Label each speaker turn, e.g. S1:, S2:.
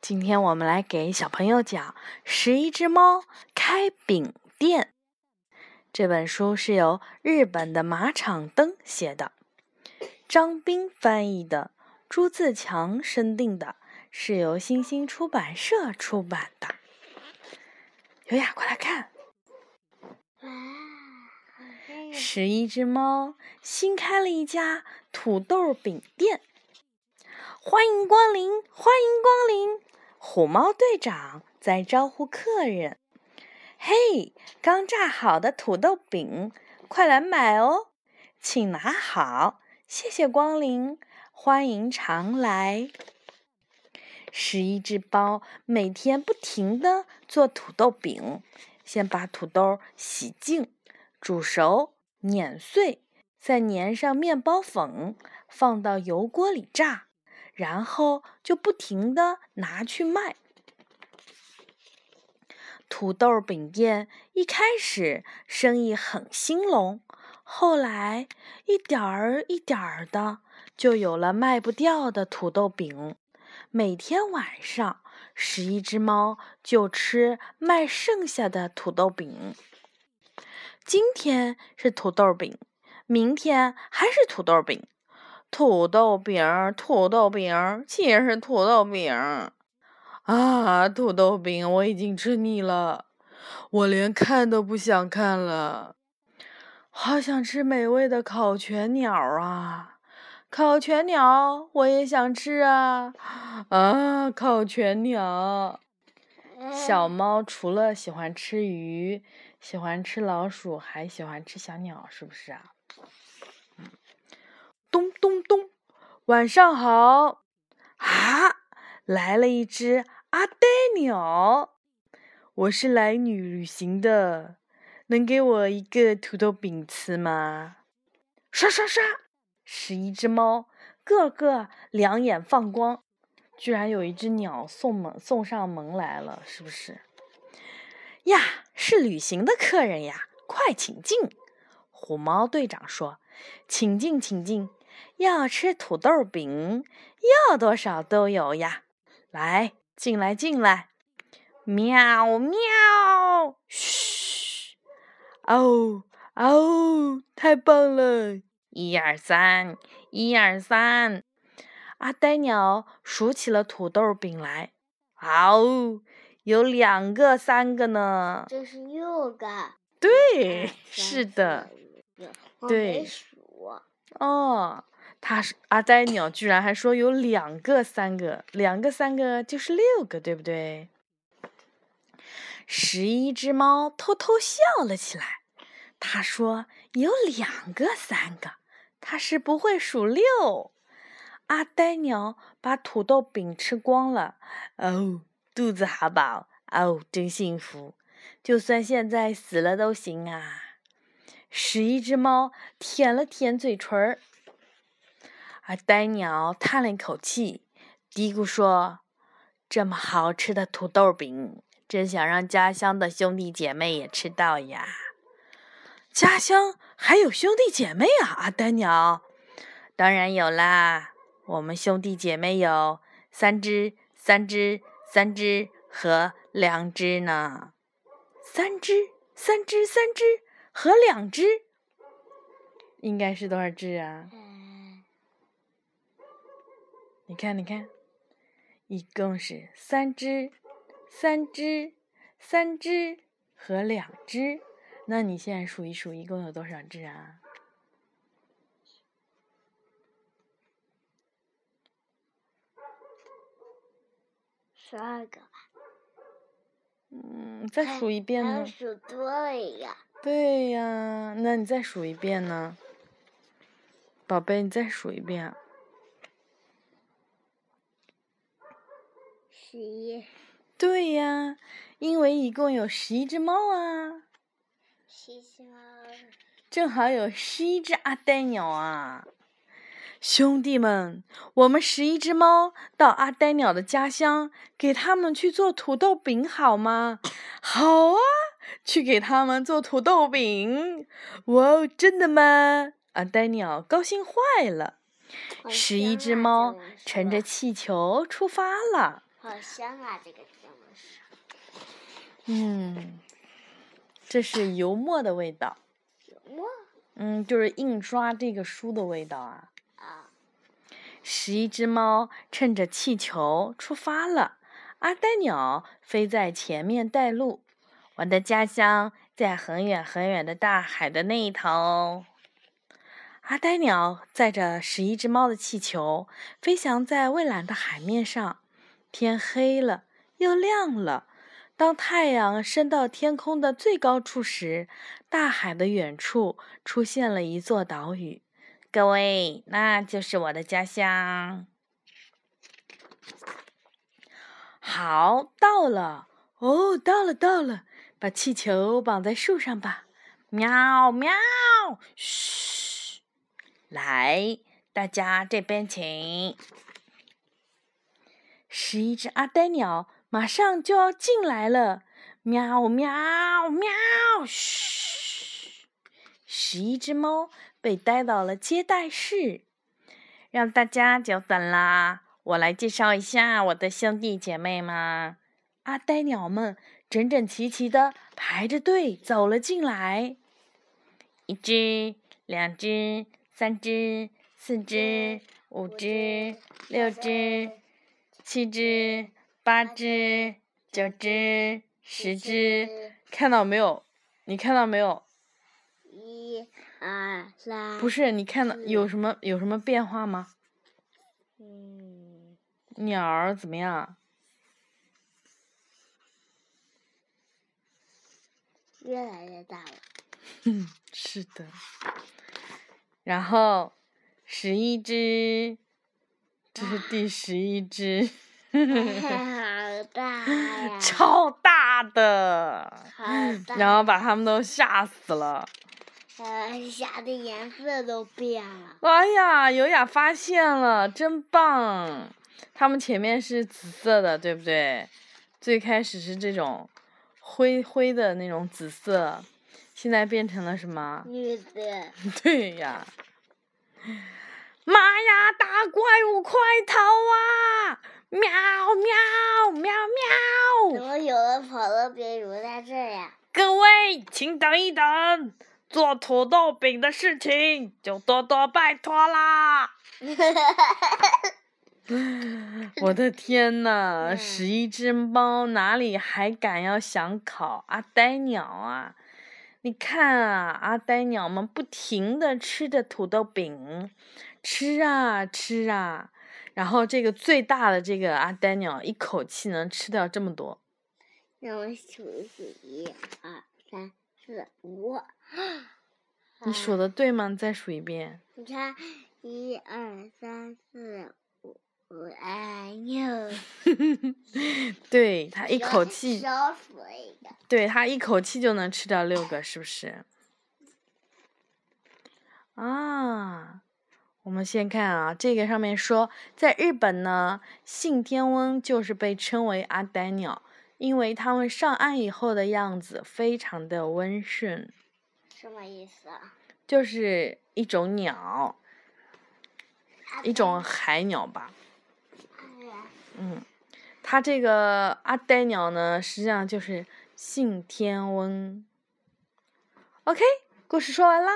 S1: 今天我们来给小朋友讲《十一只猫开饼店》这本书，是由日本的马场灯写的，张斌翻译的，朱自强审定的，是由新星出版社出版的。优雅，快来看！十一只猫新开了一家土豆饼店。欢迎光临，欢迎光临！虎猫队长在招呼客人。嘿，刚炸好的土豆饼，快来买哦！请拿好，谢谢光临，欢迎常来。十一只猫每天不停的做土豆饼，先把土豆洗净、煮熟、碾碎，再粘上面包粉，放到油锅里炸。然后就不停的拿去卖。土豆饼店一开始生意很兴隆，后来一点儿一点儿的就有了卖不掉的土豆饼。每天晚上，十一只猫就吃卖剩下的土豆饼。今天是土豆饼，明天还是土豆饼。土豆饼，土豆饼，全是土豆饼啊！土豆饼，我已经吃腻了，我连看都不想看了。好想吃美味的烤全鸟啊！烤全鸟，我也想吃啊！啊，烤全鸟！小猫除了喜欢吃鱼，喜欢吃老鼠，还喜欢吃小鸟，是不是啊？咚咚咚，晚上好！啊，来了一只阿呆鸟。我是来女旅行的，能给我一个土豆饼吃吗？刷刷刷！十一只猫，个个两眼放光，居然有一只鸟送门送上门来了，是不是？呀，是旅行的客人呀！快请进。虎猫队长说：“请进，请进。”要吃土豆饼，要多少都有呀！来，进来，进来！喵喵！嘘！哦哦，太棒了！一二三，一二三！阿呆鸟数起了土豆饼来。哦，有两个，三个呢。
S2: 这是六个。
S1: 对，是的。对。哦。他是阿呆鸟，居然还说有两个、三个，两个、三个就是六个，对不对？十一只猫偷偷笑了起来。他说有两个、三个，他是不会数六。阿呆鸟把土豆饼吃光了，哦，肚子好饱，哦，真幸福，就算现在死了都行啊！十一只猫舔了舔嘴唇儿。而呆鸟叹了一口气，嘀咕说：“这么好吃的土豆饼，真想让家乡的兄弟姐妹也吃到呀！家乡还有兄弟姐妹啊？”阿呆鸟：“当然有啦，我们兄弟姐妹有三只、三只、三只和两只呢。三只、三只、三只和两只，应该是多少只啊？”你看，你看，一共是三只，三只，三只和两只。那你现在数一数，一共有多少只啊？
S2: 十二个吧。
S1: 嗯，再数一遍呢？
S2: 数多了呀。
S1: 对呀，那你再数一遍呢？宝贝，你再数一遍。
S2: 十一，
S1: 对呀，因为一共有十一只猫啊，
S2: 十一只猫，
S1: 正好有十一只阿呆鸟啊！兄弟们，我们十一只猫到阿呆鸟的家乡，给他们去做土豆饼好吗？好啊，去给他们做土豆饼！哇，真的吗？阿呆鸟高兴坏了。十一只猫乘着气球出发了。
S2: 好香啊！这个节目是。
S1: 嗯，这是油墨的味道。
S2: 油墨。
S1: 嗯，就是印刷这个书的味道啊。
S2: 啊。
S1: 十一只猫趁着气球出发了，阿呆鸟飞在前面带路。我的家乡在很远很远的大海的那一头。阿呆鸟载着十一只猫的气球，飞翔在蔚蓝的海面上。天黑了，又亮了。当太阳升到天空的最高处时，大海的远处出现了一座岛屿。各位，那就是我的家乡。好，到了哦，到了，到了。把气球绑在树上吧，喵喵，嘘，来，大家这边请。十一只阿呆鸟马上就要进来了，喵喵喵，嘘。十一只猫被带到了接待室，让大家久等啦！我来介绍一下我的兄弟姐妹们，阿呆鸟们。整整齐齐的排着队走了进来，一只、两只、三只、四只、五只、六只、七只、八只、九只、十只，看到没有？你看到没有？
S2: 一、二、三。
S1: 不是，你看到有什么有什么变化吗？
S2: 嗯。
S1: 鸟儿怎么样？
S2: 越来越大了。
S1: 嗯，是的。然后，十一只，这是第十一只。
S2: 好大呀！
S1: 超大的。
S2: 好大。
S1: 然后把他们都吓死了。
S2: 呃，吓的颜色都变了。
S1: 哎呀，优雅发现了，真棒！他们前面是紫色的，对不对？最开始是这种。灰灰的那种紫色，现在变成了什么？
S2: 绿色。
S1: 对呀。妈呀！大怪物，快逃啊！喵喵喵喵！
S2: 怎么有的跑到别如在这呀？
S1: 各位，请等一等，做土豆饼的事情就多多拜托啦。我的天呐，十一只猫哪里还敢要想烤阿呆鸟啊？你看啊，阿呆鸟们不停的吃着土豆饼，吃啊吃啊，然后这个最大的这个阿呆鸟一口气能吃掉这么多。
S2: 让我数一数，一、二、三、四、五。
S1: 你数的对吗？再数一遍。
S2: 你看，一二三四。哎呦！
S1: 对他一口气。对他一口气就能吃掉六个，是不是？啊，我们先看啊，这个上面说，在日本呢，信天翁就是被称为阿呆鸟，因为它们上岸以后的样子非常的温顺。
S2: 什么意思啊？
S1: 就是一种鸟，一种海鸟吧。嗯，他这个阿呆鸟呢，实际上就是信天翁。OK，故事说完啦。